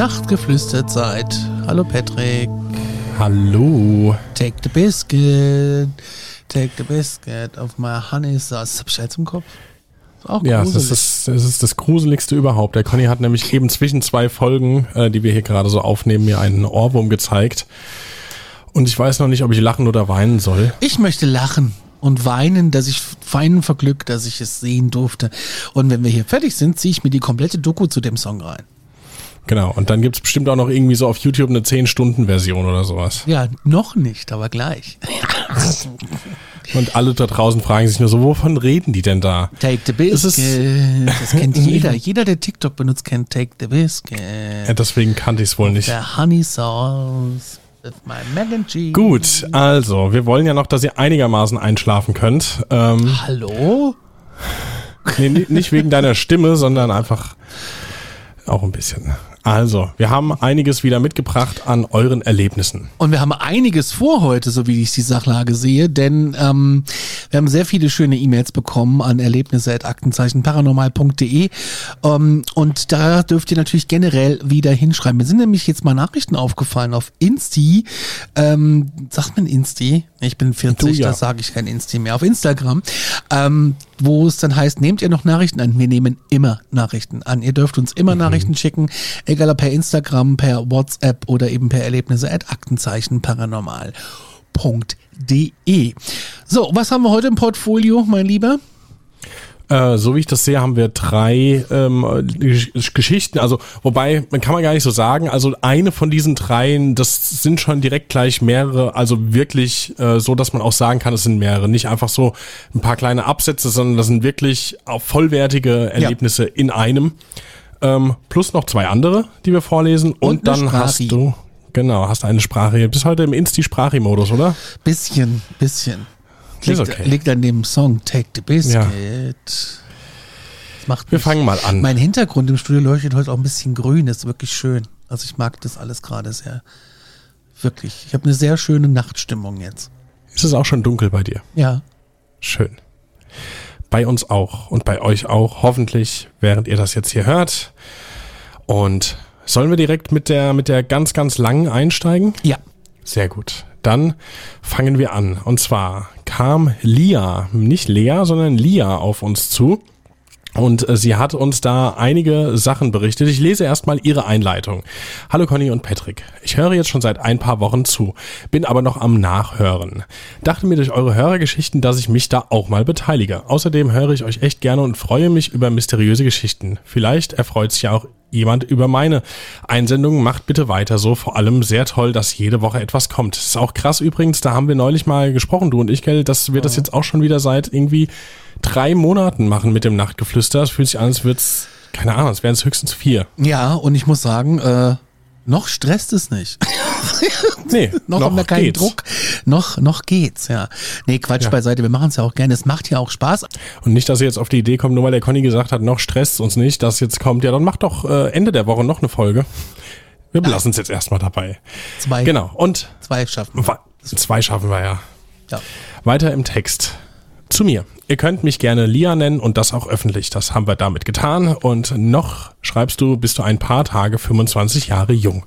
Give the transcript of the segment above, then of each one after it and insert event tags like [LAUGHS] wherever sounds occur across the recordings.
Nachtgeflüsterzeit. Hallo Patrick. Hallo. Take the biscuit. Take the biscuit of my honey sauce. Das hab ich jetzt im Kopf. Auch Ja, gruselig. ist, das ist das Gruseligste überhaupt. Der Conny hat nämlich eben zwischen zwei Folgen, äh, die wir hier gerade so aufnehmen, mir einen Ohrwurm gezeigt. Und ich weiß noch nicht, ob ich lachen oder weinen soll. Ich möchte lachen und weinen, dass ich weinen vor Glück, dass ich es sehen durfte. Und wenn wir hier fertig sind, ziehe ich mir die komplette Doku zu dem Song rein. Genau. Und dann gibt's bestimmt auch noch irgendwie so auf YouTube eine 10-Stunden-Version oder sowas. Ja, noch nicht, aber gleich. [LAUGHS] Und alle da draußen fragen sich nur so, wovon reden die denn da? Take the Es biscuit. ist- Das kennt [LAUGHS] jeder. Jeder, der TikTok benutzt, kennt Take the biscuit. Ja, deswegen kannte ich's wohl nicht. Der Honey Sauce with my. Gut, also, wir wollen ja noch, dass ihr einigermaßen einschlafen könnt. Ähm, Hallo? Nee, ni- nicht wegen deiner Stimme, sondern einfach auch ein bisschen. Also, wir haben einiges wieder mitgebracht an euren Erlebnissen. Und wir haben einiges vor heute, so wie ich die Sachlage sehe, denn ähm, wir haben sehr viele schöne E-Mails bekommen an erlebnisse.aktenzeichenparanormal.de ähm, und da dürft ihr natürlich generell wieder hinschreiben. Mir sind nämlich jetzt mal Nachrichten aufgefallen auf Insti. Ähm, sagt man Insti? Ich bin 40, Du, ja. da sage ich kein Insti mehr. Auf Instagram, ähm, wo es dann heißt, nehmt ihr noch Nachrichten an? Wir nehmen immer Nachrichten an. Ihr dürft uns immer Nachrichten schicken, egal ob per Instagram, per WhatsApp oder eben per Erlebnisse at Aktenzeichen paranormal. .de. So, was haben wir heute im Portfolio, mein Lieber? Äh, so wie ich das sehe, haben wir drei ähm, Gesch- Geschichten. Also, wobei, man kann man gar nicht so sagen. Also, eine von diesen dreien, das sind schon direkt gleich mehrere. Also wirklich äh, so, dass man auch sagen kann, es sind mehrere. Nicht einfach so ein paar kleine Absätze, sondern das sind wirklich auch vollwertige Erlebnisse in einem. Ähm, plus noch zwei andere, die wir vorlesen. Und, eine dann hast du, genau, hast eine Sprache. Du bist heute im Insti-Sprachi-Modus, oder? Bisschen, bisschen. Liegt, okay. liegt an dem Song Take the Biscuit. Ja. Macht Wir fangen mal an. Mein Hintergrund im Studio leuchtet heute auch ein bisschen grün, das ist wirklich schön. Also ich mag das alles gerade sehr. Wirklich. Ich habe eine sehr schöne Nachtstimmung jetzt. Ist es auch schon dunkel bei dir? Ja. Schön. Bei uns auch und bei euch auch, hoffentlich, während ihr das jetzt hier hört. Und sollen wir direkt mit der, mit der ganz, ganz langen einsteigen? Ja. Sehr gut. Dann fangen wir an. Und zwar kam Lia, nicht Lea, sondern Lia auf uns zu. Und äh, sie hat uns da einige Sachen berichtet. Ich lese erstmal ihre Einleitung. Hallo Conny und Patrick. Ich höre jetzt schon seit ein paar Wochen zu, bin aber noch am Nachhören. Dachte mir durch eure Hörergeschichten, dass ich mich da auch mal beteilige. Außerdem höre ich euch echt gerne und freue mich über mysteriöse Geschichten. Vielleicht erfreut sich ja auch jemand über meine Einsendungen. Macht bitte weiter so. Vor allem sehr toll, dass jede Woche etwas kommt. ist auch krass übrigens, da haben wir neulich mal gesprochen, du und ich, gell, dass wir das jetzt auch schon wieder seit irgendwie drei Monaten machen mit dem Nachtgeflüster. Es fühlt sich an, als wird's, keine Ahnung, es wären es höchstens vier. Ja, und ich muss sagen, äh, noch stresst es nicht. [LAUGHS] Nee, [LAUGHS] noch, haben wir keinen geht's. Druck. Noch, noch geht's, ja. Nee, Quatsch Ja. beiseite. Wir machen es ja auch gerne. Es macht ja auch Spaß. Und nicht, dass ihr jetzt auf die Idee kommt, nur weil der Conny gesagt hat, noch stresst uns nicht, dass jetzt kommt, ja, dann macht doch äh, Ende der Woche noch eine Folge. Wir belassen es jetzt erstmal dabei. Zwei, Genau. Und zwei schaffen. wa- zwei schaffen wir ja. Ja. Weiter im Text. Zu mir. Ihr könnt mich gerne Lia nennen und das auch öffentlich. Das haben wir damit getan. Und noch schreibst du, bist du ein paar Tage 25 Jahre jung.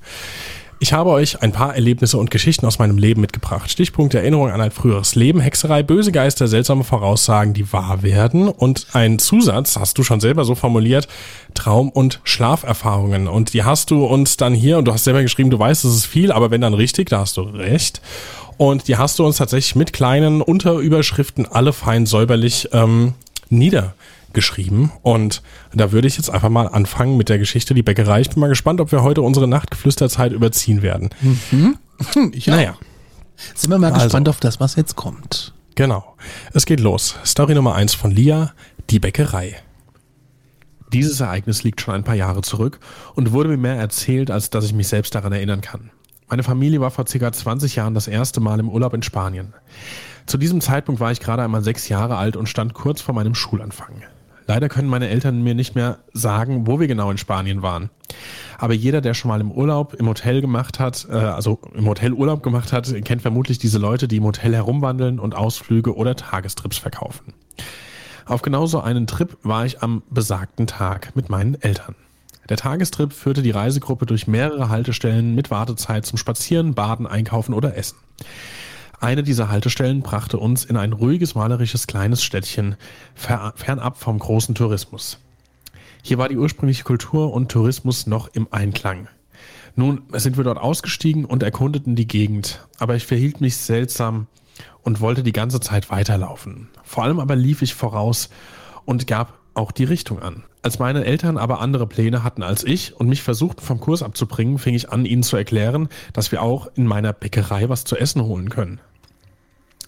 Ich habe euch ein paar Erlebnisse und Geschichten aus meinem Leben mitgebracht. Stichpunkt Erinnerung an ein früheres Leben, Hexerei, böse Geister, seltsame Voraussagen, die wahr werden und ein Zusatz, hast du schon selber so formuliert, Traum- und Schlaferfahrungen. Und die hast du uns dann hier, und du hast selber geschrieben, du weißt, es ist viel, aber wenn dann richtig, da hast du recht. Und die hast du uns tatsächlich mit kleinen Unterüberschriften alle fein säuberlich ähm, geschrieben. Und da würde ich jetzt einfach mal anfangen mit der Geschichte Die Bäckerei. Ich bin mal gespannt, ob wir heute unsere Nachtgeflüsterzeit überziehen werden. Mhm. Ich. Naja, Sind wir mal Also. gespannt auf das, was jetzt kommt. genau. Es geht los. Story Nummer eins von Lia, Die Bäckerei. Dieses Ereignis liegt schon ein paar Jahre zurück und wurde mir mehr erzählt, als dass ich mich selbst daran erinnern kann. Meine Familie war vor circa 20 Jahren das erste Mal im Urlaub in Spanien. Zu diesem Zeitpunkt war ich gerade einmal sechs Jahre alt und stand kurz vor meinem Schulanfang. Leider können meine Eltern mir nicht mehr sagen, wo wir genau in Spanien waren. Aber jeder, der schon mal im Urlaub im Hotel gemacht hat, äh, also im Hotel Urlaub gemacht hat, kennt vermutlich diese Leute, die im Hotel herumwandeln und Ausflüge oder Tagestrips verkaufen. Auf genau so einen Trip war ich am besagten Tag mit meinen Eltern. Der Tagestrip führte die Reisegruppe durch mehrere Haltestellen mit Wartezeit zum Spazieren, Baden, Einkaufen oder Essen. Eine dieser Haltestellen brachte uns in ein ruhiges, malerisches kleines Städtchen fer fernab vom großen Tourismus. Hier war die ursprüngliche Kultur und Tourismus noch im Einklang. Nun sind wir dort ausgestiegen und erkundeten die Gegend, aber ich verhielt mich seltsam und wollte die ganze Zeit weiterlaufen. Vor allem aber lief ich voraus und gab auch die Richtung an. Als meine Eltern aber andere Pläne hatten als ich und mich versuchten vom Kurs abzubringen, fing ich an, ihnen zu erklären, dass wir auch in meiner Bäckerei was zu essen holen können.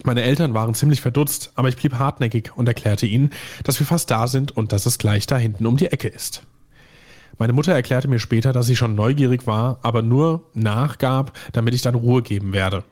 Meine Eltern waren ziemlich verdutzt, aber ich blieb hartnäckig und erklärte ihnen, dass wir fast da sind und dass es gleich da hinten um die Ecke ist. Meine Mutter erklärte mir später, dass sie schon neugierig war, aber nur nachgab, damit ich dann Ruhe geben werde.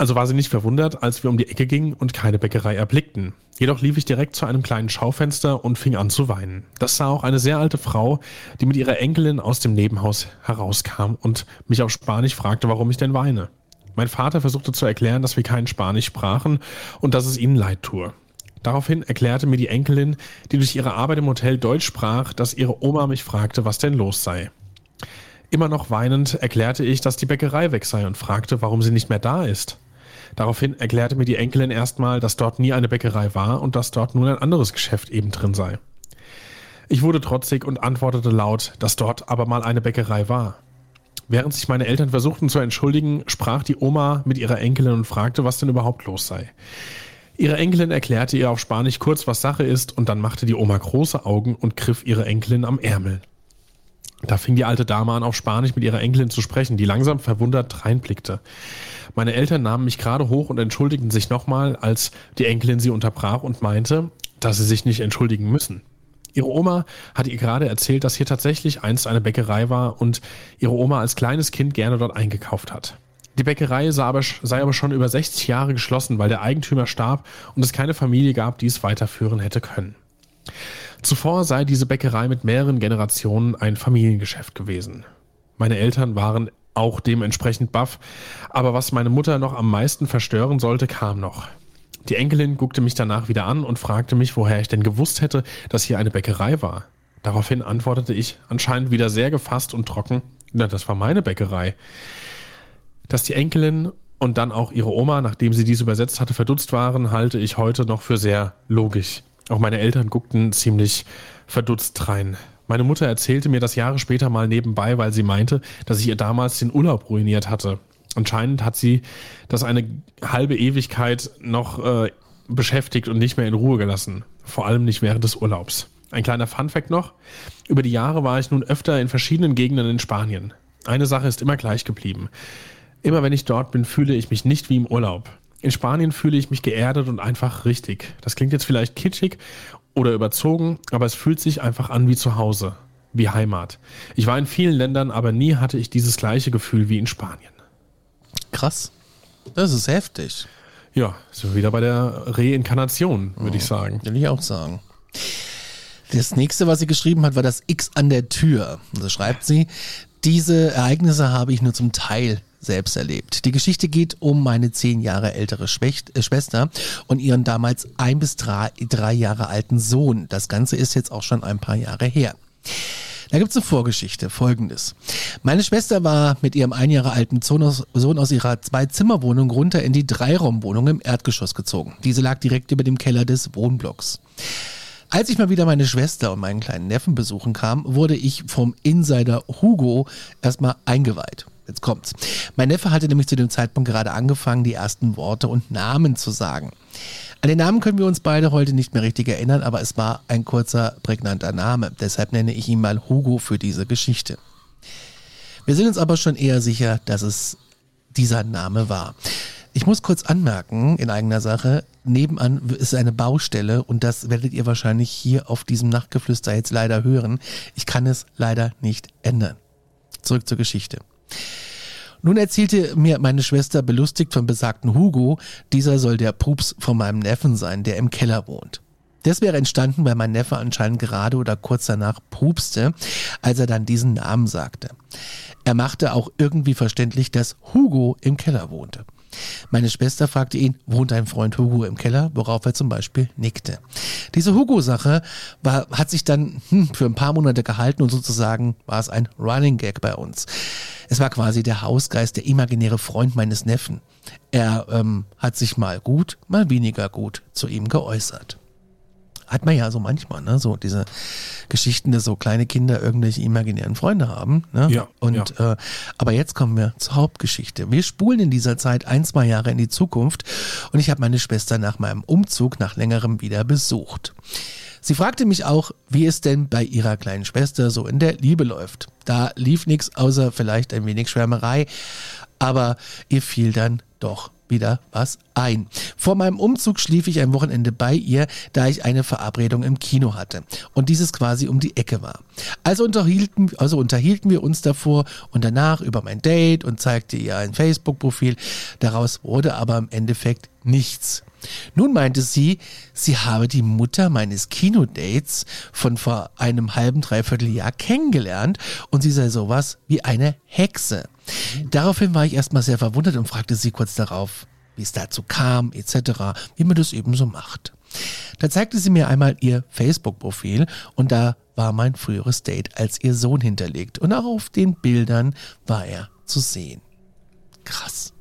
Also war sie nicht verwundert, als wir um die Ecke gingen und keine Bäckerei erblickten. Jedoch lief ich direkt zu einem kleinen Schaufenster und fing an zu weinen. Das sah auch eine sehr alte Frau, die mit ihrer Enkelin aus dem Nebenhaus herauskam und mich auf Spanisch fragte, warum ich denn weine. Mein Vater versuchte zu erklären, dass wir kein Spanisch sprachen und dass es ihnen leid tue. Daraufhin erklärte mir die Enkelin, die durch ihre Arbeit im Hotel Deutsch sprach, dass ihre Oma mich fragte, was denn los sei. Immer noch weinend erklärte ich, dass die Bäckerei weg sei und fragte, warum sie nicht mehr da ist. Daraufhin erklärte mir die Enkelin erstmal, dass dort nie eine Bäckerei war und dass dort nun ein anderes Geschäft eben drin sei. Ich wurde trotzig und antwortete laut, dass dort aber mal eine Bäckerei war. Während sich meine Eltern versuchten zu entschuldigen, sprach die Oma mit ihrer Enkelin und fragte, was denn überhaupt los sei. Ihre Enkelin erklärte ihr auf Spanisch kurz, was Sache ist, und dann machte die Oma große Augen und griff ihre Enkelin am Ärmel. Da fing die alte Dame an, auf Spanisch mit ihrer Enkelin zu sprechen, die langsam verwundert reinblickte. Meine Eltern nahmen mich gerade hoch und entschuldigten sich nochmal, als die Enkelin sie unterbrach und meinte, dass sie sich nicht entschuldigen müssen. Ihre Oma hatte ihr gerade erzählt, dass hier tatsächlich einst eine Bäckerei war und ihre Oma als kleines Kind gerne dort eingekauft hat. Die Bäckerei sei aber, sei aber schon über 60 Jahre geschlossen, weil der Eigentümer starb und es keine Familie gab, die es weiterführen hätte können. Zuvor sei diese Bäckerei mit mehreren Generationen ein Familiengeschäft gewesen. Meine Eltern waren auch dementsprechend baff, aber was meine Mutter noch am meisten verstören sollte, kam noch. Die Enkelin guckte mich danach wieder an und fragte mich, woher ich denn gewusst hätte, dass hier eine Bäckerei war. Daraufhin antwortete ich, anscheinend wieder sehr gefasst und trocken, na, das war meine Bäckerei. Dass die Enkelin und dann auch ihre Oma, nachdem sie dies übersetzt hatte, verdutzt waren, halte ich heute noch für sehr logisch. Auch meine Eltern guckten ziemlich verdutzt rein. Meine Mutter erzählte mir das Jahre später mal nebenbei, weil sie meinte, dass ich ihr damals den Urlaub ruiniert hatte. Anscheinend hat sie das eine halbe Ewigkeit noch äh, beschäftigt und nicht mehr in Ruhe gelassen. Vor allem nicht während des Urlaubs. Ein kleiner Funfact noch. Über die Jahre war ich nun öfter in verschiedenen Gegenden in Spanien. Eine Sache ist immer gleich geblieben. Immer wenn ich dort bin, fühle ich mich nicht wie im Urlaub. In Spanien fühle ich mich geerdet und einfach richtig. Das klingt jetzt vielleicht kitschig oder überzogen, aber es fühlt sich einfach an wie zu Hause, wie Heimat. Ich war in vielen Ländern, aber nie hatte ich dieses gleiche Gefühl wie in Spanien. Krass. Das ist heftig. Ja, wir wieder bei der Reinkarnation, würde ich sagen. Will ich auch sagen. Das nächste, was sie geschrieben hat, war das X an der Tür. Also schreibt sie, diese Ereignisse habe ich nur zum Teil selbst erlebt. Die Geschichte geht um meine zehn Jahre ältere Schwächt, äh, Schwester und ihren damals ein bis drei, drei Jahre alten Sohn. Das Ganze ist jetzt auch schon ein paar Jahre her. Da gibt's eine Vorgeschichte, folgendes. Meine Schwester war mit ihrem ein Jahre alten Sohn aus, Sohn aus ihrer Zwei-Zimmer-Wohnung runter in die Dreiraumwohnung im Erdgeschoss gezogen. Diese lag direkt über dem Keller des Wohnblocks. Als ich mal wieder meine Schwester und meinen kleinen Neffen besuchen kam, wurde ich vom Insider Hugo erstmal eingeweiht. Jetzt kommt's. Mein Neffe hatte nämlich zu dem Zeitpunkt gerade angefangen, die ersten Worte und Namen zu sagen. An den Namen können wir uns beide heute nicht mehr richtig erinnern, aber es war ein kurzer, prägnanter Name. Deshalb nenne ich ihn mal Hugo für diese Geschichte. Wir sind uns aber schon eher sicher, dass es dieser Name war. Ich muss kurz anmerken, in eigener Sache, nebenan ist eine Baustelle und das werdet ihr wahrscheinlich hier auf diesem Nachtgeflüster jetzt leider hören. Ich kann es leider nicht ändern. Zurück zur Geschichte. Nun erzählte mir meine Schwester belustigt vom besagten Hugo, dieser soll der Pups von meinem Neffen sein, der im Keller wohnt. Das wäre entstanden, weil mein Neffe anscheinend gerade oder kurz danach pupste, als er dann diesen Namen sagte. Er machte auch irgendwie verständlich, dass Hugo im Keller wohnte. Meine Schwester fragte ihn, wohnt dein Freund Hugo im Keller, worauf er zum Beispiel nickte. Diese Hugo-Sache hat sich dann hm, für ein paar Monate gehalten und sozusagen war es ein Running Gag bei uns. Es war quasi der Hausgeist, der imaginäre Freund meines Neffen. Er ähm, hat sich mal gut, mal weniger gut zu ihm geäußert hat man ja so manchmal, ne? So diese Geschichten, dass so kleine Kinder irgendwelche imaginären Freunde haben. Ne? Ja. Und ja. Äh, aber jetzt kommen wir zur Hauptgeschichte. Wir spulen in dieser Zeit ein, zwei Jahre in die Zukunft und ich habe meine Schwester nach meinem Umzug nach längerem wieder besucht. Sie fragte mich auch, wie es denn bei ihrer kleinen Schwester so in der Liebe läuft. Da lief nichts außer vielleicht ein wenig Schwärmerei, aber ihr fiel dann doch wieder was ein. Vor meinem Umzug schlief ich ein Wochenende bei ihr, da ich eine Verabredung im Kino hatte und dieses quasi um die Ecke war. Also unterhielten, also unterhielten wir uns davor und danach über mein Date und zeigte ihr ein Facebook-Profil. Daraus wurde aber im Endeffekt nichts. Nun meinte sie, sie habe die Mutter meines Kinodates von vor einem halben, dreiviertel Jahr kennengelernt und sie sei sowas wie eine Hexe. Daraufhin war ich erstmal sehr verwundert und fragte sie kurz darauf, wie es dazu kam, etc., wie man das eben so macht. Da zeigte sie mir einmal ihr Facebook-Profil und da war mein früheres Date als ihr Sohn hinterlegt und auch auf den Bildern war er zu sehen. Krass.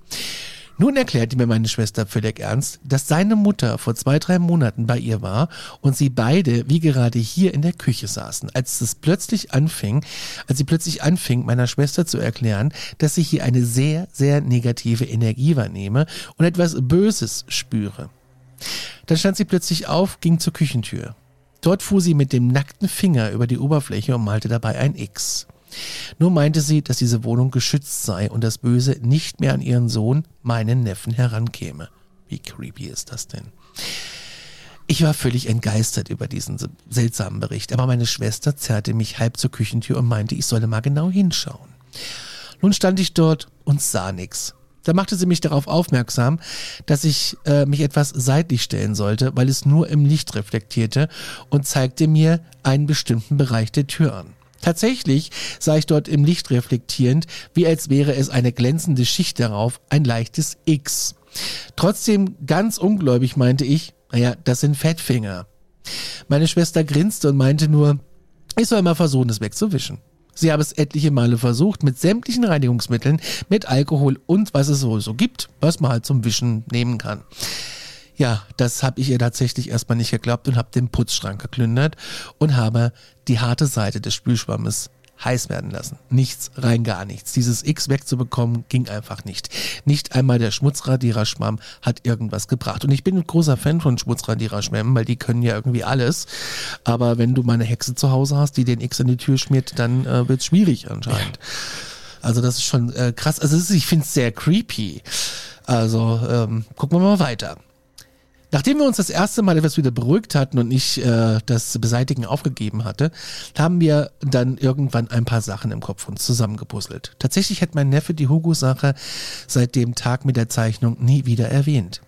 Nun erklärte mir meine Schwester völlig ernst, dass seine Mutter vor zwei, drei Monaten bei ihr war und sie beide wie gerade hier in der Küche saßen, als es plötzlich anfing, als sie plötzlich anfing, meiner Schwester zu erklären, dass sie hier eine sehr, sehr negative Energie wahrnehme und etwas Böses spüre. Dann stand sie plötzlich auf, ging zur Küchentür. Dort fuhr sie mit dem nackten Finger über die Oberfläche und malte dabei ein X. Nur meinte sie, dass diese Wohnung geschützt sei und das Böse nicht mehr an ihren Sohn, meinen Neffen, herankäme. Wie creepy ist das denn? Ich war völlig entgeistert über diesen seltsamen Bericht, aber meine Schwester zerrte mich halb zur Küchentür und meinte, ich solle mal genau hinschauen. Nun stand ich dort und sah nichts. Da machte sie mich darauf aufmerksam, dass ich äh, mich etwas seitlich stellen sollte, weil es nur im Licht reflektierte und zeigte mir einen bestimmten Bereich der Tür an. Tatsächlich sah ich dort im Licht reflektierend, wie als wäre es eine glänzende Schicht darauf, ein leichtes X. Trotzdem ganz ungläubig meinte ich, naja, das sind Fettfinger. Meine Schwester grinste und meinte nur, ich soll mal versuchen, es wegzuwischen. Sie habe es etliche Male versucht, mit sämtlichen Reinigungsmitteln, mit Alkohol und was es so gibt, was man halt zum Wischen nehmen kann. Ja, das habe ich ihr tatsächlich erstmal nicht geglaubt und habe den Putzschrank geklündert und habe die harte Seite des Spülschwammes heiß werden lassen. Nichts, rein gar nichts. Dieses X wegzubekommen ging einfach nicht. Nicht einmal der Schmutzradiererschwamm hat irgendwas gebracht. Und ich bin ein großer Fan von Schmutzradiererschwämmen, weil die können ja irgendwie alles. Aber wenn du mal eine Hexe zu Hause hast, die den X an die Tür schmiert, dann äh, wird es schwierig anscheinend. Also das ist schon äh, krass. Also ist, ich finde es sehr creepy. Also ähm, gucken wir mal weiter. Nachdem wir uns das erste Mal etwas wieder beruhigt hatten und ich äh, das Beseitigen aufgegeben hatte, haben wir dann irgendwann ein paar Sachen im Kopf uns zusammengepuzzelt. Tatsächlich hat mein Neffe die Hugo-Sache seit dem Tag mit der Zeichnung nie wieder erwähnt.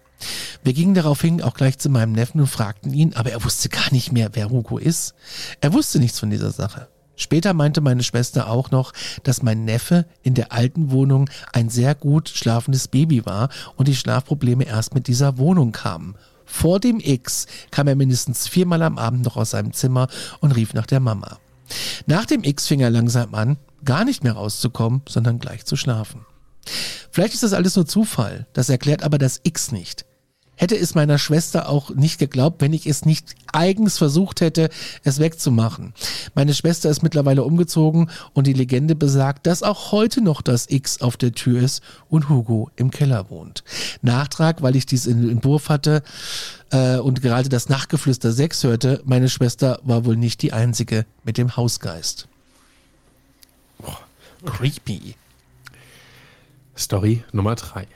Wir gingen daraufhin auch gleich zu meinem Neffen und fragten ihn, aber er wusste gar nicht mehr, wer Hugo ist. Er wusste nichts von dieser Sache. Später meinte meine Schwester auch noch, dass mein Neffe in der alten Wohnung ein sehr gut schlafendes Baby war und die Schlafprobleme erst mit dieser Wohnung kamen. Vor dem X kam er mindestens viermal am Abend noch aus seinem Zimmer und rief nach der Mama. Nach dem X fing er langsam an, gar nicht mehr rauszukommen, sondern gleich zu schlafen. Vielleicht ist das alles nur Zufall, das erklärt aber das X nicht. Hätte es meiner Schwester auch nicht geglaubt, wenn ich es nicht eigens versucht hätte, es wegzumachen. Meine Schwester ist mittlerweile umgezogen und die Legende besagt, dass auch heute noch das X auf der Tür ist und Hugo im Keller wohnt. Nachtrag, weil ich dies in Entwurf hatte äh, und gerade das Nachtgeflüster 6 hörte, meine Schwester war wohl nicht die einzige mit dem Hausgeist. Boah, creepy. Story Nummer 3.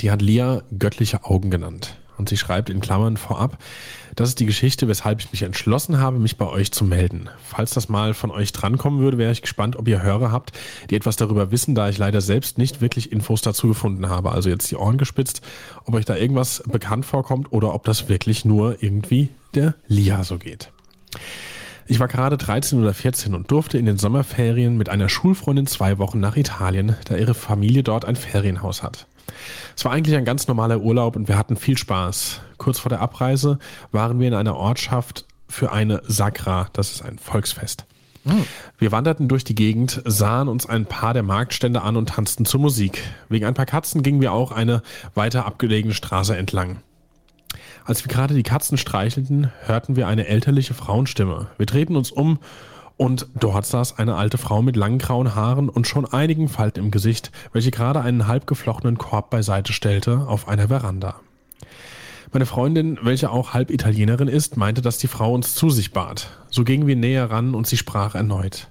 Die hat Lia göttliche Augen genannt. Und sie schreibt in Klammern vorab, das ist die Geschichte, weshalb ich mich entschlossen habe, mich bei euch zu melden. Falls das mal von euch drankommen würde, wäre ich gespannt, ob ihr Hörer habt, die etwas darüber wissen, da ich leider selbst nicht wirklich Infos dazu gefunden habe. Also jetzt die Ohren gespitzt, ob euch da irgendwas bekannt vorkommt oder ob das wirklich nur irgendwie der Lia so geht. Ich war gerade 13 oder 14 und durfte in den Sommerferien mit einer Schulfreundin zwei Wochen nach Italien, da ihre Familie dort ein Ferienhaus hat. Es war eigentlich ein ganz normaler Urlaub und wir hatten viel Spaß. Kurz vor der Abreise waren wir in einer Ortschaft für eine Sakra, das ist ein Volksfest. Hm. Wir wanderten durch die Gegend, sahen uns ein paar der Marktstände an und tanzten zur Musik. Wegen ein paar Katzen gingen wir auch eine weiter abgelegene Straße entlang. Als wir gerade die Katzen streichelten, hörten wir eine elterliche Frauenstimme. Wir drehten uns um und dort saß eine alte Frau mit langen grauen Haaren und schon einigen Falten im Gesicht, welche gerade einen halb geflochtenen Korb beiseite stellte auf einer Veranda. Meine Freundin, welche auch halb Italienerin ist, meinte, dass die Frau uns zu sich bat. So gingen wir näher ran und sie sprach erneut.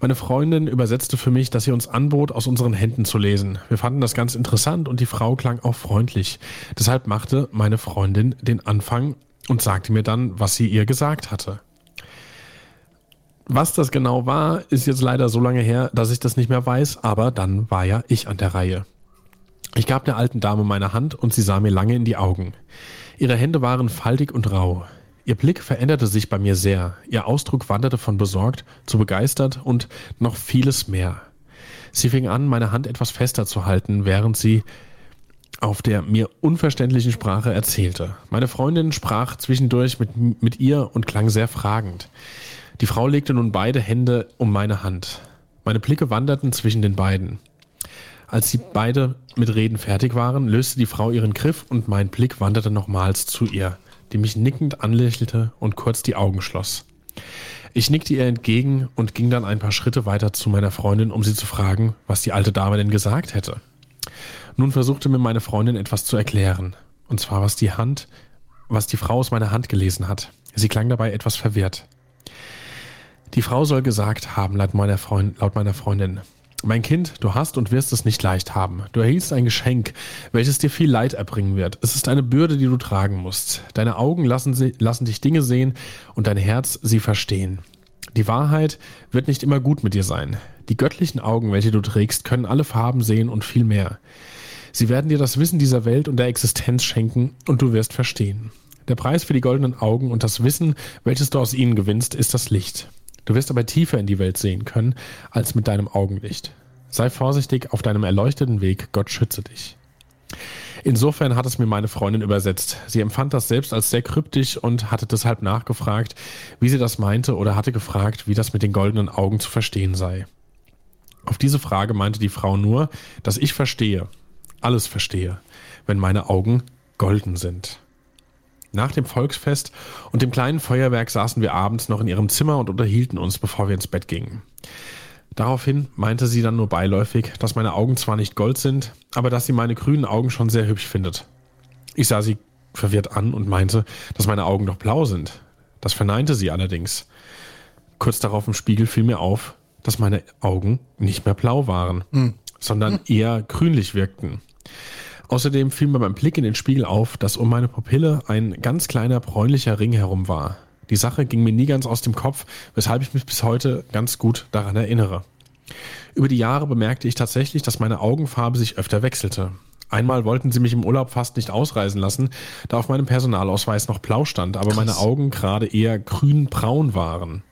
Meine Freundin übersetzte für mich, dass sie uns anbot, aus unseren Händen zu lesen. Wir fanden das ganz interessant und die Frau klang auch freundlich. Deshalb machte meine Freundin den Anfang und sagte mir dann, was sie ihr gesagt hatte. Was das genau war, ist jetzt leider so lange her, dass ich das nicht mehr weiß, aber dann war ja ich an der Reihe. Ich gab der alten Dame meine Hand und sie sah mir lange in die Augen. Ihre Hände waren faltig und rau. Ihr Blick veränderte sich bei mir sehr. Ihr Ausdruck wanderte von besorgt zu begeistert und noch vieles mehr. Sie fing an, meine Hand etwas fester zu halten, während sie auf der mir unverständlichen Sprache erzählte. Meine Freundin sprach zwischendurch mit, mit ihr und klang sehr fragend. Die Frau legte nun beide Hände um meine Hand. Meine Blicke wanderten zwischen den beiden. Als sie beide mit Reden fertig waren, löste die Frau ihren Griff und mein Blick wanderte nochmals zu ihr die mich nickend anlächelte und kurz die Augen schloss. Ich nickte ihr entgegen und ging dann ein paar Schritte weiter zu meiner Freundin, um sie zu fragen, was die alte Dame denn gesagt hätte. Nun versuchte mir meine Freundin etwas zu erklären, und zwar was die Hand, was die Frau aus meiner Hand gelesen hat. Sie klang dabei etwas verwirrt. Die Frau soll gesagt haben, laut meiner, Freund, laut meiner Freundin, mein Kind, du hast und wirst es nicht leicht haben. Du erhielst ein Geschenk, welches dir viel Leid erbringen wird. Es ist eine Bürde, die du tragen musst. Deine Augen lassen, sie, lassen dich Dinge sehen und dein Herz sie verstehen. Die Wahrheit wird nicht immer gut mit dir sein. Die göttlichen Augen, welche du trägst, können alle Farben sehen und viel mehr. Sie werden dir das Wissen dieser Welt und der Existenz schenken und du wirst verstehen. Der Preis für die goldenen Augen und das Wissen, welches du aus ihnen gewinnst, ist das Licht. Du wirst aber tiefer in die Welt sehen können als mit deinem Augenlicht. Sei vorsichtig auf deinem erleuchteten Weg, Gott schütze dich. Insofern hat es mir meine Freundin übersetzt. Sie empfand das selbst als sehr kryptisch und hatte deshalb nachgefragt, wie sie das meinte oder hatte gefragt, wie das mit den goldenen Augen zu verstehen sei. Auf diese Frage meinte die Frau nur, dass ich verstehe, alles verstehe, wenn meine Augen golden sind. Nach dem Volksfest und dem kleinen Feuerwerk saßen wir abends noch in ihrem Zimmer und unterhielten uns, bevor wir ins Bett gingen. Daraufhin meinte sie dann nur beiläufig, dass meine Augen zwar nicht gold sind, aber dass sie meine grünen Augen schon sehr hübsch findet. Ich sah sie verwirrt an und meinte, dass meine Augen doch blau sind. Das verneinte sie allerdings. Kurz darauf im Spiegel fiel mir auf, dass meine Augen nicht mehr blau waren, hm. sondern hm. eher grünlich wirkten. Außerdem fiel mir beim Blick in den Spiegel auf, dass um meine Pupille ein ganz kleiner bräunlicher Ring herum war. Die Sache ging mir nie ganz aus dem Kopf, weshalb ich mich bis heute ganz gut daran erinnere. Über die Jahre bemerkte ich tatsächlich, dass meine Augenfarbe sich öfter wechselte. Einmal wollten sie mich im Urlaub fast nicht ausreisen lassen, da auf meinem Personalausweis noch blau stand, aber Krass. meine Augen gerade eher grün-braun waren.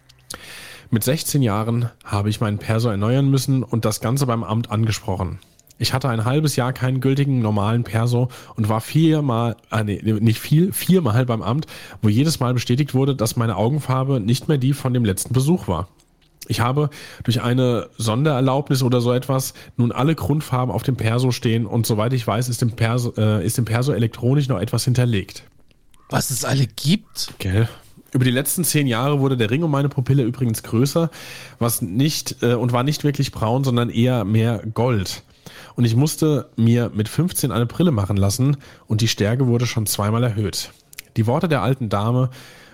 Mit 16 Jahren habe ich meinen Perso erneuern müssen und das Ganze beim Amt angesprochen. Ich hatte ein halbes Jahr keinen gültigen normalen Perso und war viermal, äh, nee, nicht viel, viermal beim Amt, wo jedes Mal bestätigt wurde, dass meine Augenfarbe nicht mehr die von dem letzten Besuch war. Ich habe durch eine Sondererlaubnis oder so etwas nun alle Grundfarben auf dem Perso stehen und soweit ich weiß, ist im Perso, äh, ist im Perso elektronisch noch etwas hinterlegt. Was es alle gibt? Gell? Über die letzten zehn Jahre wurde der Ring um meine Pupille übrigens größer, was nicht äh, und war nicht wirklich braun, sondern eher mehr Gold. Und ich musste mir mit 15 eine Brille machen lassen und die Stärke wurde schon zweimal erhöht. Die Worte der alten Dame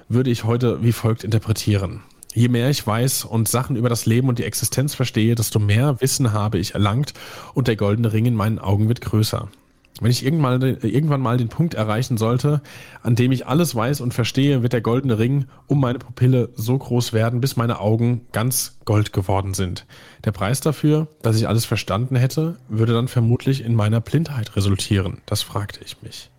würde ich heute wie folgt interpretieren. Je mehr ich weiß und Sachen über das Leben und die Existenz verstehe, desto mehr Wissen habe ich erlangt und der goldene Ring in meinen Augen wird größer. Wenn ich irgendwann, irgendwann mal den Punkt erreichen sollte, an dem ich alles weiß und verstehe, wird der goldene Ring um meine Pupille so groß werden, bis meine Augen ganz gold geworden sind. Der Preis dafür, dass ich alles verstanden hätte, würde dann vermutlich in meiner Blindheit resultieren. Das fragte ich mich.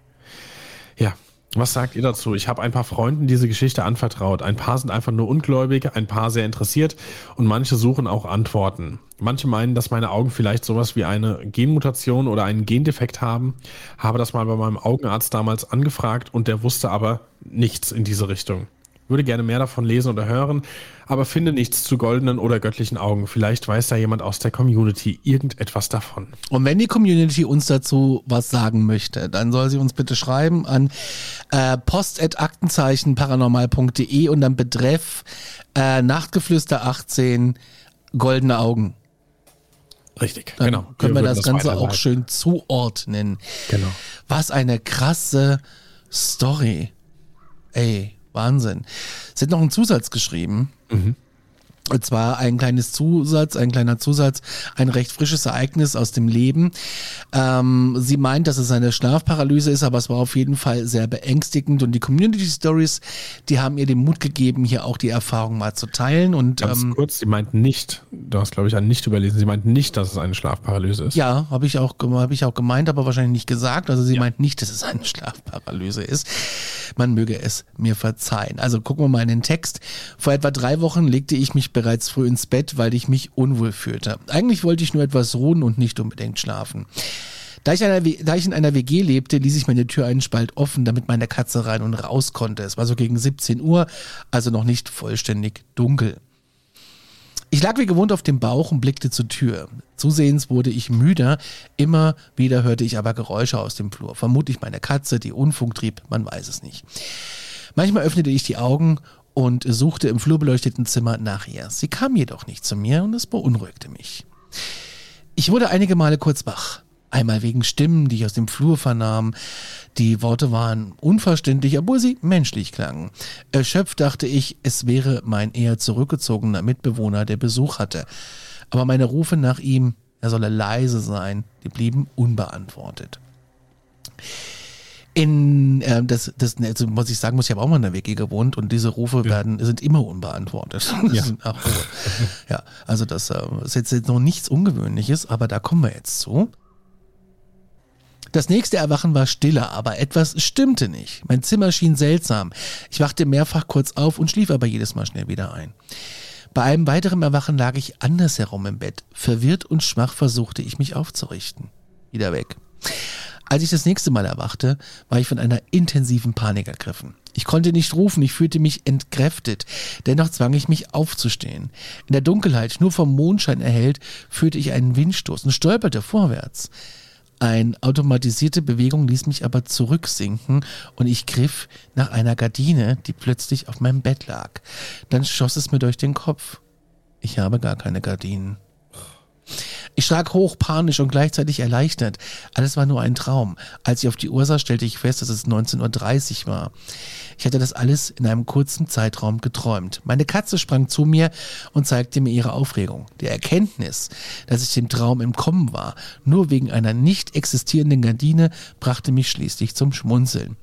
Ja, was sagt ihr dazu? Ich habe ein paar Freunden diese Geschichte anvertraut. Ein paar sind einfach nur ungläubig, ein paar sehr interessiert und manche suchen auch Antworten. Manche meinen, dass meine Augen vielleicht sowas wie eine Genmutation oder einen Gendefekt haben. Habe das mal bei meinem Augenarzt damals angefragt und der wusste aber nichts in diese Richtung. Würde gerne mehr davon lesen oder hören, aber finde nichts zu goldenen oder göttlichen Augen. Vielleicht weiß da jemand aus der Community irgendetwas davon. Und wenn die Community uns dazu was sagen möchte, dann soll sie uns bitte schreiben an äh, post.aktenzeichen und dann betreff äh, Nachtgeflüster 18 goldene Augen. Richtig, Dann genau. Können wir, würden das Ganze auch schön zuordnen. Genau. Was eine krasse Story. Ey, Wahnsinn. Sie hat noch einen Zusatz geschrieben. Und zwar ein kleines Zusatz, ein kleiner Zusatz, ein recht frisches Ereignis aus dem Leben. Ähm, sie meint, dass es eine Schlafparalyse ist, aber es war auf jeden Fall sehr beängstigend und die Community Stories, die haben ihr den Mut gegeben, hier auch die Erfahrung mal zu teilen und Ganz ähm, kurz, sie meint nicht, du hast glaube ich ein nicht überlesen, sie meint nicht, dass es eine Schlafparalyse ist. Ja, habe ich auch habe ich auch gemeint, aber wahrscheinlich nicht gesagt. Also sie meint nicht, dass es eine Schlafparalyse ist. Man möge es mir verzeihen. Also gucken wir mal in den Text. Vor etwa drei Wochen legte ich mich bereits früh ins Bett, weil ich mich unwohl fühlte. Eigentlich wollte ich nur etwas ruhen und nicht unbedingt schlafen. Da ich, einer, da ich in einer WG lebte, ließ ich meine Tür einen Spalt offen, damit meine Katze rein und raus konnte. Es war so gegen 17 Uhr, also noch nicht vollständig dunkel. Ich lag wie gewohnt auf dem Bauch und blickte zur Tür. Zusehends wurde ich müder, immer wieder hörte ich aber Geräusche aus dem Flur. Vermutlich meine Katze, die Unfug trieb, man weiß es nicht. Manchmal öffnete ich die Augen und suchte im flurbeleuchteten Zimmer nach ihr. Sie kam jedoch nicht zu mir und es beunruhigte mich. Ich wurde einige Male kurz wach. Einmal wegen Stimmen, die ich aus dem Flur vernahm. Die Worte waren unverständlich, obwohl sie menschlich klangen. Erschöpft dachte ich, es wäre mein eher zurückgezogener Mitbewohner, der Besuch hatte. Aber meine Rufe nach ihm, er solle leise sein, die blieben unbeantwortet. In äh, das, das also muss ich sagen, muss ich habe auch mal in der WG gewohnt und diese Rufe werden sind immer unbeantwortet. [LAUGHS] Ja. Ja, also das äh, ist jetzt noch nichts Ungewöhnliches, aber da kommen wir jetzt zu. Das nächste Erwachen war stiller, aber etwas stimmte nicht. Mein Zimmer schien seltsam. Ich wachte mehrfach kurz auf und schlief aber jedes Mal schnell wieder ein. Bei einem weiteren Erwachen lag ich andersherum im Bett. Verwirrt und schwach versuchte ich mich aufzurichten. Wieder weg. Als ich das nächste Mal erwachte, war ich von einer intensiven Panik ergriffen. Ich konnte nicht rufen, ich fühlte mich entkräftet. Dennoch zwang ich mich aufzustehen. In der Dunkelheit, nur vom Mondschein erhellt, fühlte ich einen Windstoß und stolperte vorwärts. Eine automatisierte Bewegung ließ mich aber zurücksinken und ich griff nach einer Gardine, die plötzlich auf meinem Bett lag. Dann schoss es mir durch den Kopf. Ich habe gar keine Gardinen. Ich schrak hoch, panisch und gleichzeitig erleichtert. Alles war nur ein Traum. Als ich auf die Uhr sah, stellte ich fest, dass es 19.30 Uhr war. Ich hatte das alles in einem kurzen Zeitraum geträumt. Meine Katze sprang zu mir und zeigte mir ihre Aufregung. Die Erkenntnis, dass ich dem Traum entkommen war, nur wegen einer nicht existierenden Gardine, brachte mich schließlich zum Schmunzeln.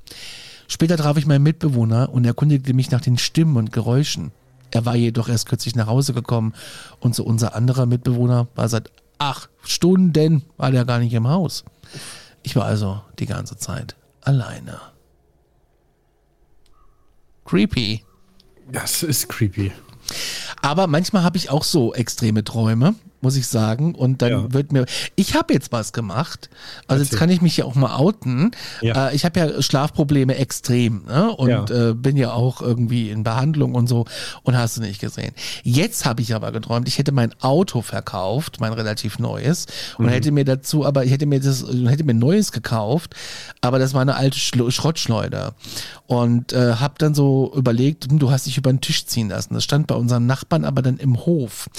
Später traf ich meinen Mitbewohner und erkundigte mich nach den Stimmen und Geräuschen. Er war jedoch erst kürzlich nach Hause gekommen und so unser anderer Mitbewohner war seit acht Stunden war der gar nicht im Haus. Ich war also die ganze Zeit alleine. Creepy. Das ist creepy. Aber manchmal habe ich auch so extreme Träume. Muss ich sagen. Und dann Ja. wird mir. Ich habe jetzt was gemacht. Also jetzt Erzähl. kann ich mich ja auch mal outen. Ja. Äh, ich habe ja Schlafprobleme extrem, ne? Und Ja. äh, bin ja auch irgendwie in Behandlung und so und hast du nicht gesehen. Jetzt habe ich aber geträumt, ich hätte mein Auto verkauft, mein relativ neues, und hätte mir dazu, aber ich hätte mir das, hätte mir ein neues gekauft, aber das war eine alte Schlo Schrottschleuder. Und äh, habe dann so überlegt, hm, du hast dich über den Tisch ziehen lassen. Das stand bei unseren Nachbarn aber dann im Hof.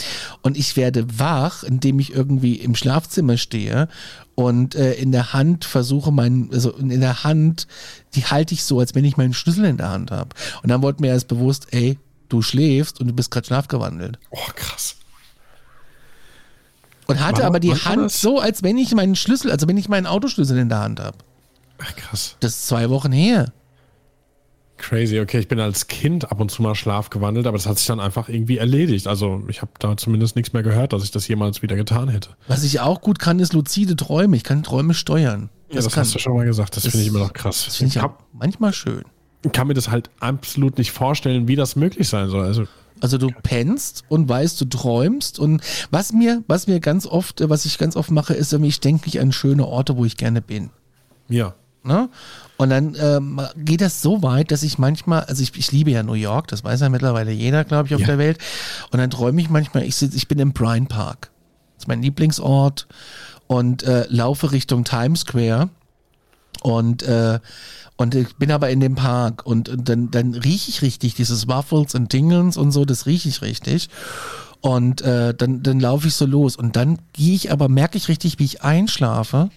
Und ich werde wach, indem ich irgendwie im Schlafzimmer stehe und äh, in der Hand versuche meinen, also in der Hand, die halte ich so, als wenn ich meinen Schlüssel in der Hand habe. Und dann wurde mir erst bewusst, ey, du schläfst und du bist gerade schlafgewandelt. Oh, krass. Und hatte War- aber die Hand so, als wenn ich meinen Schlüssel, also wenn ich meinen Autoschlüssel in der Hand habe. Ach, krass. Das ist zwei Wochen her. Crazy. Okay, ich bin als Kind ab und zu mal schlafgewandelt, aber das hat sich dann einfach irgendwie erledigt. Also ich habe da zumindest nichts mehr gehört, dass ich das jemals wieder getan hätte. Was ich auch gut kann, ist luzide Träume. Ich kann Träume steuern. Ja, das kann, hast du schon mal gesagt. Das, Das- finde ich immer noch krass. Das finde ich ich hab, manchmal schön. kann mir das halt absolut nicht vorstellen, wie das möglich sein soll. Also Also du pennst und weißt, du träumst und was mir, was mir ganz oft, was ich ganz oft mache, ist ich denke mich an schöne Orte, wo ich gerne bin. ja. Ne? Und dann ähm, geht das so weit, dass ich manchmal, also ich, ich liebe ja New York, das weiß ja mittlerweile jeder, glaube ich, auf Ja. der Welt. Und dann träume ich manchmal, ich, sitz, ich bin im Bryant Park. Das ist mein Lieblingsort und äh, laufe Richtung Times Square. Und, äh, und ich bin aber in dem Park und, und dann, dann rieche ich richtig dieses Waffles und Dingens und so, das rieche ich richtig. Und äh, dann, dann laufe ich so los und dann gehe ich aber, merke ich richtig, wie ich einschlafe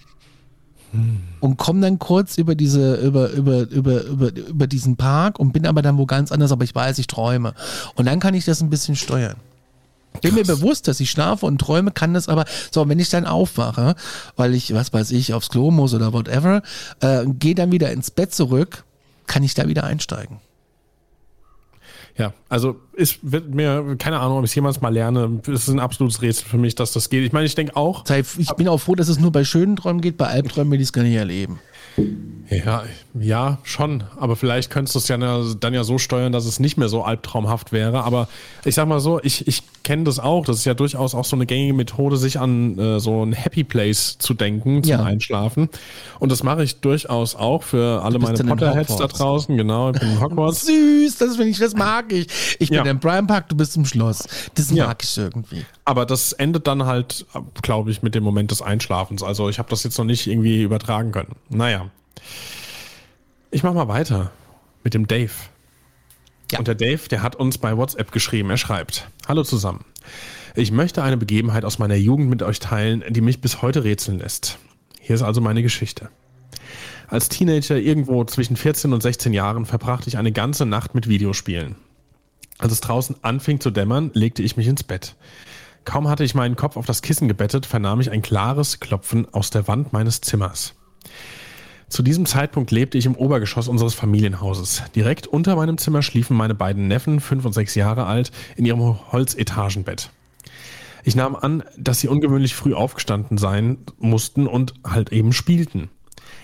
und komme dann kurz über diese über über über über über diesen Park und bin aber dann wo ganz anders, aber ich weiß, ich träume und dann kann ich das ein bisschen steuern. Bin mir bewusst, dass ich schlafe und träume, kann das aber so, wenn ich dann aufwache, weil ich was weiß ich aufs Klo muss oder whatever, äh, gehe dann wieder ins Bett zurück, kann ich da wieder einsteigen. Ja, also ist wird mir keine Ahnung, ob ich es jemals mal lerne. Es ist ein absolutes Rätsel für mich, dass das geht. Ich meine, ich denke auch, Ich bin auch froh, dass es nur bei schönen Träumen geht, bei Albträumen will ich es gar nicht erleben. Ja, ja, schon. Aber vielleicht könntest du es ja na- dann ja so steuern, dass es nicht mehr so albtraumhaft wäre. Aber ich sag mal so, ich, ich kenne das auch. Das ist ja durchaus auch so eine gängige Methode, sich an äh, so ein Happy Place zu denken zum Ja. Einschlafen. Und das mache ich durchaus auch für alle meine Potterheads da draußen. Genau, ich bin in Hogwarts. [LAUGHS] Süß, das finde ich, das mag ich. Ich bin Ja. im Prime Park, du bist im Schloss. Das Ja. mag ich irgendwie. Aber das endet dann halt, glaube ich, mit dem Moment des Einschlafens. Also ich habe das jetzt noch nicht irgendwie übertragen können. Naja. Ich mache mal weiter mit dem Dave. Ja. Und der Dave, der hat uns bei WhatsApp geschrieben. Er schreibt: Hallo zusammen. Ich möchte eine Begebenheit aus meiner Jugend mit euch teilen, die mich bis heute rätseln lässt. Hier ist also meine Geschichte. Als Teenager irgendwo zwischen 14 und 16 Jahren verbrachte ich eine ganze Nacht mit Videospielen. Als es draußen anfing zu dämmern, legte ich mich ins Bett. Kaum hatte ich meinen Kopf auf das Kissen gebettet, vernahm ich ein klares Klopfen aus der Wand meines Zimmers. Zu diesem Zeitpunkt lebte ich im Obergeschoss unseres Familienhauses. Direkt unter meinem Zimmer schliefen meine beiden Neffen, fünf und sechs Jahre alt, in ihrem Holzetagenbett. Ich nahm an, dass sie ungewöhnlich früh aufgestanden sein mussten und halt eben spielten.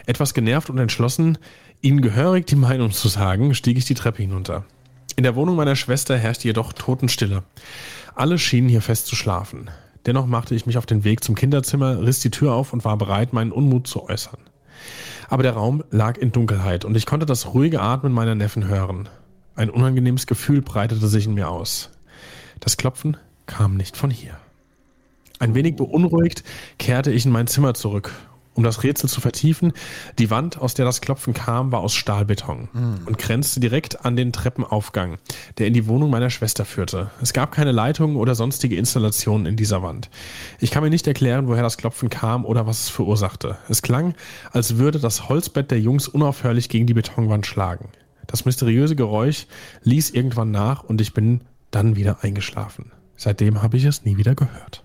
Etwas genervt und entschlossen, ihnen gehörig die Meinung zu sagen, stieg ich die Treppe hinunter. In der Wohnung meiner Schwester herrschte jedoch Totenstille. Alle schienen hier fest zu schlafen. Dennoch machte ich mich auf den Weg zum Kinderzimmer, riss die Tür auf und war bereit, meinen Unmut zu äußern. Aber der Raum lag in Dunkelheit und ich konnte das ruhige Atmen meiner Neffen hören. Ein unangenehmes Gefühl breitete sich in mir aus. Das Klopfen kam nicht von hier. Ein wenig beunruhigt kehrte ich in mein Zimmer zurück. Um das Rätsel zu vertiefen, die Wand, aus der das Klopfen kam, war aus Stahlbeton und grenzte direkt an den Treppenaufgang, der in die Wohnung meiner Schwester führte. Es gab keine Leitungen oder sonstige Installationen in dieser Wand. Ich kann mir nicht erklären, woher das Klopfen kam oder was es verursachte. Es klang, als würde das Holzbett der Jungs unaufhörlich gegen die Betonwand schlagen. Das mysteriöse Geräusch ließ irgendwann nach und ich bin dann wieder eingeschlafen. Seitdem habe ich es nie wieder gehört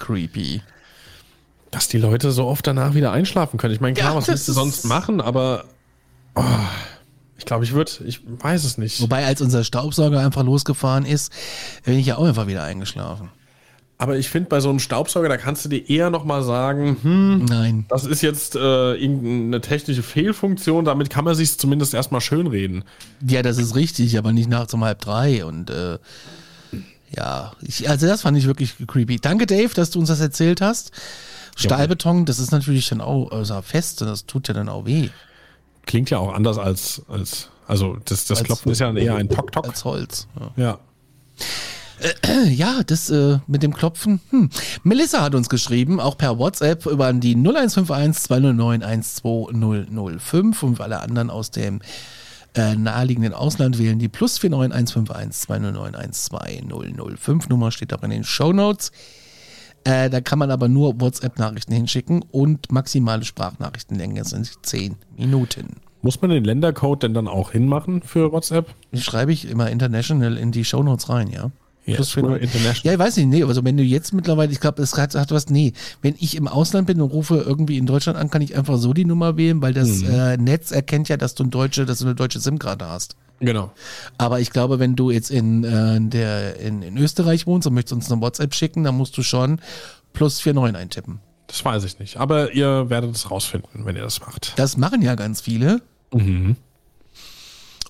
Creepy. Dass die Leute so oft danach wieder einschlafen können. Ich meine, klar, Ja, was willst du sonst machen, aber oh, ich glaube, ich würde, ich weiß es nicht. Wobei, als unser Staubsauger einfach losgefahren ist, bin ich ja auch einfach wieder eingeschlafen. Aber ich finde, bei so einem Staubsauger, da kannst du dir eher nochmal sagen, hm, Nein. das ist jetzt äh, irgendeine technische Fehlfunktion, damit kann man sich zumindest erstmal schönreden. Ja, das ist richtig, aber nicht nachts um halb drei und äh, ja, ich, also das fand ich wirklich creepy. Danke, Dave, dass du uns das erzählt hast. Stahlbeton, das ist natürlich dann auch also fest, das tut ja dann auch weh. Klingt ja auch anders als, als also das, das Als- Klopfen ist ja eher ein Tok-Tok. Als Holz. Ja. Ja. Ja, das äh, mit dem Klopfen. Hm. Melissa hat uns geschrieben, auch per WhatsApp über die 0151 209 12005 und alle anderen aus dem äh, naheliegenden Ausland wählen die plus 49 151 209 12005 Nummer steht auch in den Shownotes. Äh, da kann man aber nur WhatsApp-Nachrichten hinschicken und maximale Sprachnachrichtenlänge sind 10 Minuten. Muss man den Ländercode denn dann auch hinmachen für WhatsApp? Die schreibe ich immer international in die Shownotes rein, ja. Ja, Plus nur 49. international. Ja, ich weiß nicht, nee, also wenn du jetzt mittlerweile, ich glaube, es hat, hat was, nee, wenn ich im Ausland bin und rufe irgendwie in Deutschland an, kann ich einfach so die Nummer wählen, weil das äh, Netz erkennt ja, dass du, ein deutsche, dass du eine deutsche SIM-Karte hast. Genau. Aber ich glaube, wenn du jetzt in, äh, der, in, in Österreich wohnst und möchtest uns eine WhatsApp schicken, dann musst du schon plus 49 eintippen. Das weiß ich nicht. Aber ihr werdet es rausfinden, wenn ihr das macht. Das machen ja ganz viele.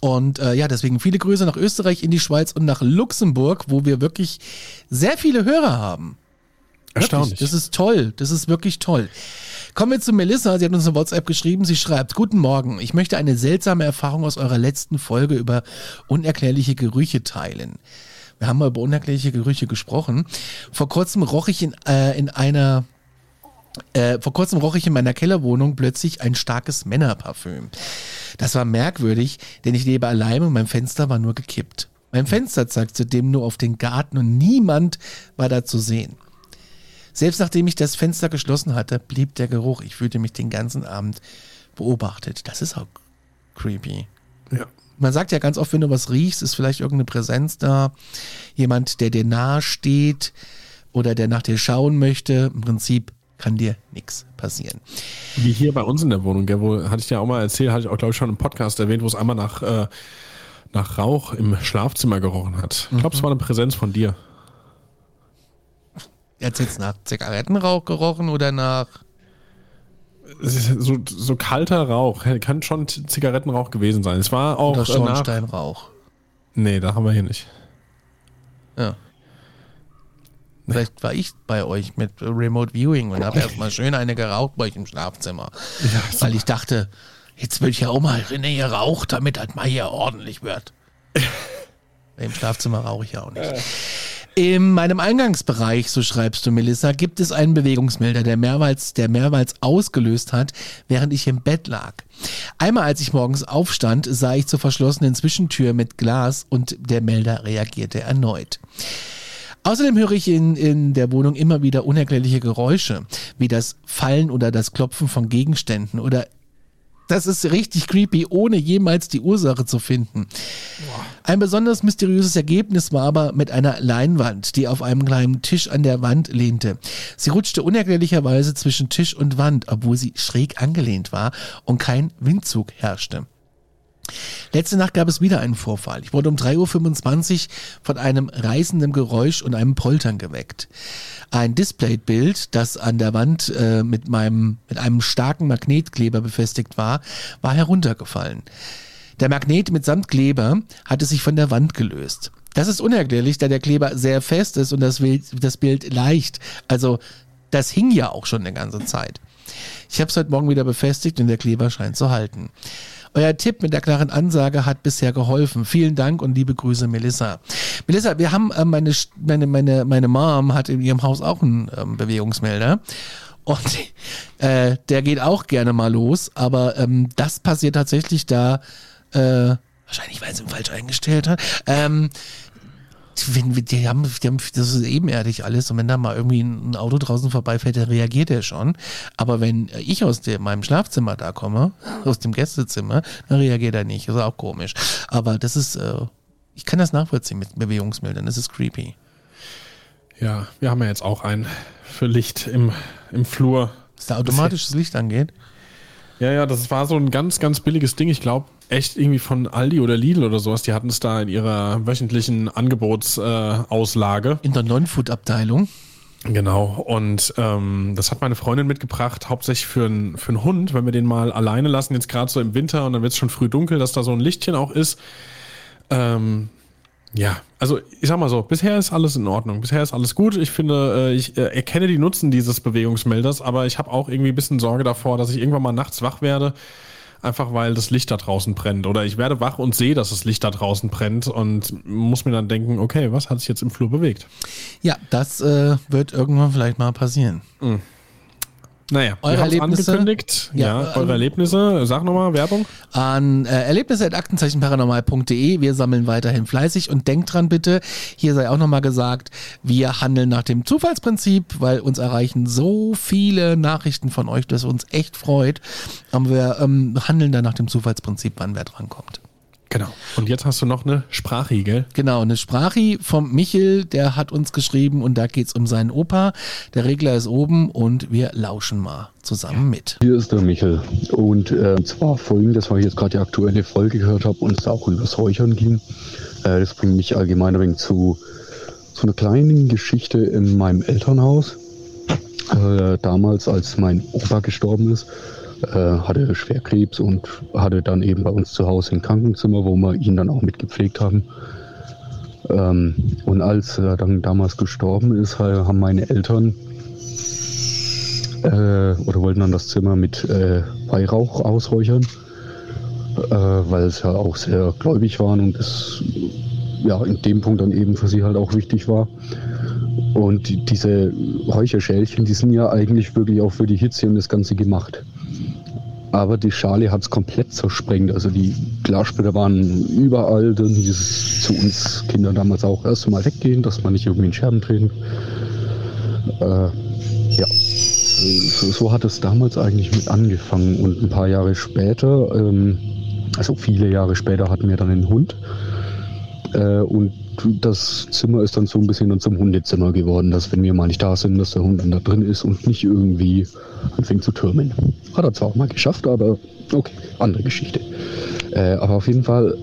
Und äh, ja, deswegen viele Grüße nach Österreich, in die Schweiz und nach Luxemburg, wo wir wirklich sehr viele Hörer haben. Erstaunlich. Wirklich, das ist toll. Das ist wirklich toll. Kommen wir zu Melissa. Sie hat uns eine WhatsApp geschrieben. Sie schreibt, Guten Morgen. Ich möchte eine seltsame Erfahrung aus eurer letzten Folge über unerklärliche Gerüche teilen. Wir haben mal über unerklärliche Gerüche gesprochen. Vor kurzem roch ich in, äh, in einer äh, vor kurzem roch ich in meiner Kellerwohnung plötzlich ein starkes Männerparfüm. Das war merkwürdig, denn ich lebe allein und mein Fenster war nur gekippt. Mein Fenster zeigt zudem nur auf den Garten und niemand war da zu sehen. Selbst nachdem ich das Fenster geschlossen hatte, blieb der Geruch. Ich fühlte mich den ganzen Abend beobachtet. Das ist auch creepy. ja. Man sagt ja ganz oft, wenn du was riechst, ist vielleicht irgendeine Präsenz da. Jemand, der dir nahe steht oder der nach dir schauen möchte. Im Prinzip kann dir nichts passieren. Wie hier bei uns in der Wohnung, gell, wo hatte ich ja auch mal erzählt, hatte ich auch, glaube ich, schon im Podcast erwähnt, wo es einmal nach, äh, nach Rauch im Schlafzimmer gerochen hat. Ich glaube, es war eine Präsenz von dir. Jetzt jetzt nach Zigarettenrauch gerochen oder nach Es so, so kalter Rauch, kann schon Zigarettenrauch gewesen sein. Es war auch oder äh, nach, Schornsteinrauch? Nee, da haben wir hier nicht. Ja. Vielleicht war ich bei euch mit Remote Viewing und habe erstmal schön eine geraucht bei euch im Schlafzimmer. weil ich dachte, jetzt will ich ja auch mal René hier raucht, damit das mal hier ordentlich wird. [LAUGHS] Im Schlafzimmer rauche ich ja auch nicht. In meinem Eingangsbereich, so schreibst du, Melissa, gibt es einen Bewegungsmelder, der mehrmals, der mehrmals ausgelöst hat, während ich im Bett lag. Einmal, als ich morgens aufstand, sah ich zur verschlossenen Zwischentür mit Glas und der Melder reagierte erneut. Außerdem höre ich in, in der Wohnung immer wieder unerklärliche Geräusche, wie das Fallen oder das Klopfen von Gegenständen oder das ist richtig creepy, ohne jemals die Ursache zu finden. Ein besonders mysteriöses Ergebnis war aber mit einer Leinwand, die auf einem kleinen Tisch an der Wand lehnte. Sie rutschte unerklärlicherweise zwischen Tisch und Wand, obwohl sie schräg angelehnt war und kein Windzug herrschte. Letzte Nacht gab es wieder einen Vorfall. Ich wurde um 3.25 Uhr von einem reißenden Geräusch und einem Poltern geweckt. Ein Displaybild, das an der Wand äh, mit, meinem, mit einem starken Magnetkleber befestigt war, war heruntergefallen. Der Magnet mit Kleber hatte sich von der Wand gelöst. Das ist unerklärlich, da der Kleber sehr fest ist und das Bild, das Bild leicht. Also das hing ja auch schon eine ganze Zeit. Ich habe es heute Morgen wieder befestigt und der Kleber scheint zu halten. Euer Tipp mit der klaren Ansage hat bisher geholfen. Vielen Dank und liebe Grüße, Melissa. Melissa, wir haben äh, meine, meine, meine, meine Mom hat in ihrem Haus auch einen ähm, Bewegungsmelder. Und äh, der geht auch gerne mal los, aber ähm, das passiert tatsächlich da, äh, wahrscheinlich weil sie ihn falsch eingestellt hat. Ähm, wenn wir, die haben, die haben, das ist ebenerdig alles und wenn da mal irgendwie ein Auto draußen vorbeifährt, dann reagiert er schon. Aber wenn ich aus dem, meinem Schlafzimmer da komme, [LAUGHS] aus dem Gästezimmer, dann reagiert er nicht. Das ist auch komisch. Aber das ist, äh, ich kann das nachvollziehen mit Bewegungsmildern. Das ist creepy. Ja, wir haben ja jetzt auch einen für Licht im, im Flur. Dass da automatisch das Licht angeht. Ja, ja, das war so ein ganz, ganz billiges Ding. Ich glaube, echt irgendwie von Aldi oder Lidl oder sowas. Die hatten es da in ihrer wöchentlichen Angebotsauslage. Äh. In der Non-Food-Abteilung. Genau. Und ähm, das hat meine Freundin mitgebracht, hauptsächlich für, n, für einen Hund, wenn wir den mal alleine lassen, jetzt gerade so im Winter und dann wird es schon früh dunkel, dass da so ein Lichtchen auch ist. Ähm, Ja, also ich sag mal so, bisher ist alles in Ordnung, bisher ist alles gut. Ich finde, äh, ich äh, erkenne die Nutzen dieses Bewegungsmelders, aber ich habe auch irgendwie ein bisschen Sorge davor, dass ich irgendwann mal nachts wach werde, einfach weil das Licht da draußen brennt. Oder ich werde wach und sehe, dass das Licht da draußen brennt und muss mir dann denken, okay, was hat sich jetzt im Flur bewegt? Ja, das äh, wird irgendwann vielleicht mal passieren. Mhm. Naja, eure wir Erlebnisse? angekündigt. Ja, Ja, eure ähm, Erlebnisse. Sag nochmal, Werbung. An äh, erlebnisse.aktenzeichenparanormal.de. Wir sammeln weiterhin fleißig und denkt dran bitte, hier sei auch nochmal gesagt, wir handeln nach dem Zufallsprinzip, weil uns erreichen so viele Nachrichten von euch, dass uns echt freut. Aber wir ähm, handeln dann nach dem Zufallsprinzip, wann wer drankommt. Genau. Und jetzt hast du noch eine Sprachie, gell? Genau, eine Sprache vom Michel, der hat uns geschrieben und da geht's um seinen Opa. Der Regler ist oben und wir lauschen mal zusammen mit. Hier ist der Michel. Und äh, zwar folgendes, weil ich jetzt gerade die aktuelle Folge gehört habe und es auch über das Räuchern ging. Äh, das bringt mich allgemein ein wenig zu, zu einer kleinen Geschichte in meinem Elternhaus. Äh, damals, als mein Opa gestorben ist, hatte er Schwerkrebs und hatte dann eben bei uns zu Hause ein Krankenzimmer, wo wir ihn dann auch mitgepflegt haben. Ähm, und als er dann damals gestorben ist, ha- haben meine Eltern äh, oder wollten dann das Zimmer mit äh, Weihrauch ausräuchern, äh, weil es ja auch sehr gläubig waren und es ja in dem Punkt dann eben für sie halt auch wichtig war. Und die, diese Räucherschälchen, die sind ja eigentlich wirklich auch für die Hitze und das Ganze gemacht. Aber die Schale hat es komplett zersprengt. Also die Glassplitter waren überall. Dann dieses zu uns Kinder damals auch erst mal weggehen, dass man nicht irgendwie in Scherben treten. Äh, ja, so, so hat es damals eigentlich mit angefangen. Und ein paar Jahre später, ähm, also viele Jahre später, hatten wir dann einen Hund. Äh, und das Zimmer ist dann so ein bisschen zum Hundezimmer geworden, dass wenn wir mal nicht da sind, dass der Hund dann da drin ist und nicht irgendwie anfängt zu türmen. Hat er zwar auch mal geschafft, aber okay, andere Geschichte. Äh, aber auf jeden Fall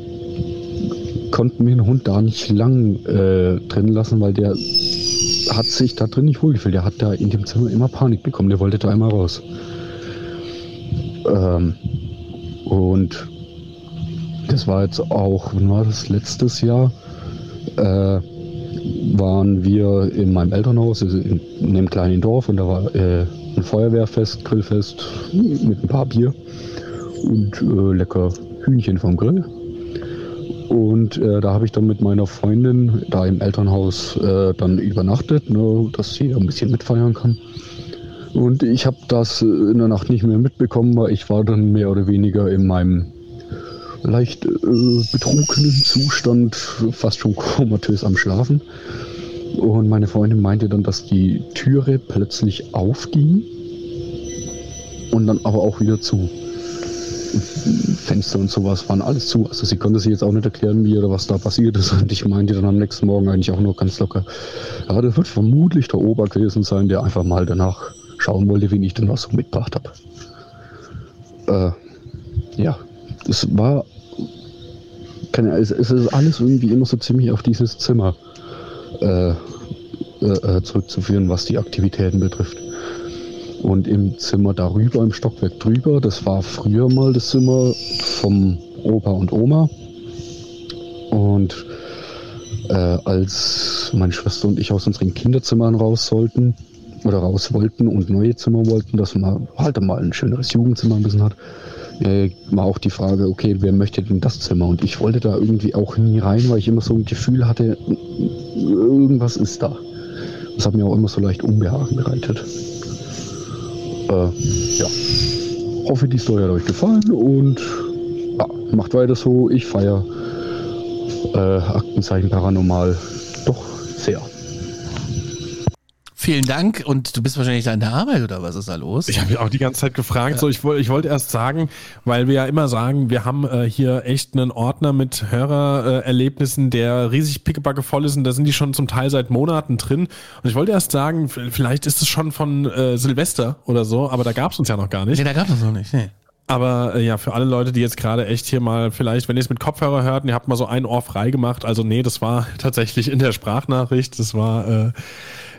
konnten wir den Hund da nicht lang äh, drin lassen, weil der hat sich da drin nicht wohlgefühlt. Der hat da in dem Zimmer immer Panik bekommen. Der wollte da einmal raus. Ähm, und das war jetzt auch, wann war das? Letztes Jahr äh, waren wir in meinem Elternhaus, also in, in einem kleinen Dorf, und da war äh, ein Feuerwehrfest, Grillfest mit ein paar Bier und äh, lecker Hühnchen vom Grill. Und äh, da habe ich dann mit meiner Freundin da im Elternhaus äh, dann übernachtet, ne, dass sie ein bisschen mitfeiern kann. Und ich habe das äh, in der Nacht nicht mehr mitbekommen, weil ich war dann mehr oder weniger in meinem leicht äh, betrunkenen Zustand, fast schon komatös am Schlafen. Und meine Freundin meinte dann, dass die Türe plötzlich aufging und dann aber auch wieder zu. Fenster und sowas waren alles zu. Also sie konnte sich jetzt auch nicht erklären, wie oder was da passiert ist. Und ich meinte dann am nächsten Morgen eigentlich auch nur ganz locker, ja, das wird vermutlich der Ober gewesen sein, der einfach mal danach schauen wollte, wen ich denn was so mitgebracht habe. Äh, ja, es war, keine, es, es ist alles irgendwie immer so ziemlich auf dieses Zimmer äh, äh, äh, zurückzuführen, was die Aktivitäten betrifft. Und im Zimmer darüber, im Stockwerk drüber, das war früher mal das Zimmer vom Opa und Oma. Und äh, als meine Schwester und ich aus unseren Kinderzimmern raus sollten oder raus wollten und neue Zimmer wollten, dass man halt mal ein schöneres Jugendzimmer ein bisschen hat, äh, war auch die Frage, okay, wer möchte denn das Zimmer? Und ich wollte da irgendwie auch nie rein, weil ich immer so ein Gefühl hatte, irgendwas ist da. Das hat mir auch immer so leicht Unbehagen bereitet. Äh, ja. Hoffe, die Story hat euch gefallen und ja, macht weiter so. Ich feiere äh, Aktenzeichen Paranormal doch sehr. Vielen Dank und du bist wahrscheinlich da in der Arbeit oder was ist da los? Ich habe mich auch die ganze Zeit gefragt. So, ich wollte, ich wollte erst sagen, weil wir ja immer sagen, wir haben äh, hier echt einen Ordner mit Hörererlebnissen, der riesig pickebacke voll ist und da sind die schon zum Teil seit Monaten drin. Und ich wollte erst sagen, vielleicht ist es schon von äh, Silvester oder so, aber da gab es uns ja noch gar nicht. Nee, da gab es noch nicht. Nee. Aber äh, ja, für alle Leute, die jetzt gerade echt hier mal vielleicht, wenn ihr es mit Kopfhörer hört und ihr habt mal so ein Ohr frei gemacht, also nee, das war [LAUGHS] tatsächlich in der Sprachnachricht, das war äh,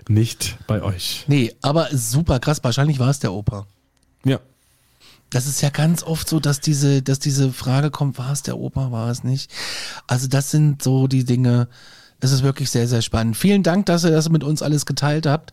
nicht bei euch. nee, aber super krass. Wahrscheinlich war es der Opa. Ja. Das ist ja ganz oft so, dass diese, dass diese Frage kommt, war es der Opa, war es nicht? Also das sind so die Dinge, es ist wirklich sehr, sehr spannend. Vielen Dank, dass ihr das mit uns alles geteilt habt.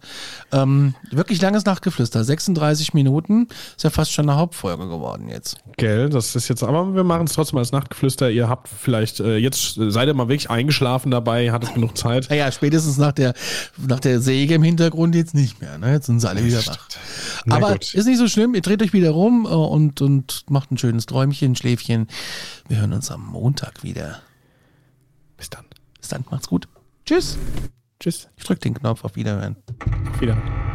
Ähm, wirklich langes Nachtgeflüster, 36 Minuten, ist ja fast schon eine Hauptfolge geworden jetzt. Gell, das ist jetzt, aber wir machen es trotzdem als Nachtgeflüster. Ihr habt vielleicht, äh, jetzt seid ihr mal wirklich eingeschlafen dabei, hattet genug Zeit. Naja, spätestens nach der, nach der Säge im Hintergrund jetzt nicht mehr, ne? Jetzt sind sie alle wieder wach. Aber gut. ist nicht so schlimm, ihr dreht euch wieder rum äh, und, und macht ein schönes Träumchen, Schläfchen. Wir hören uns am Montag wieder. Bis dann. Bis dann, macht's gut. Tschüss. Tschüss. Ich drück den Knopf auf Wiederhören. Auf Wiedersehen.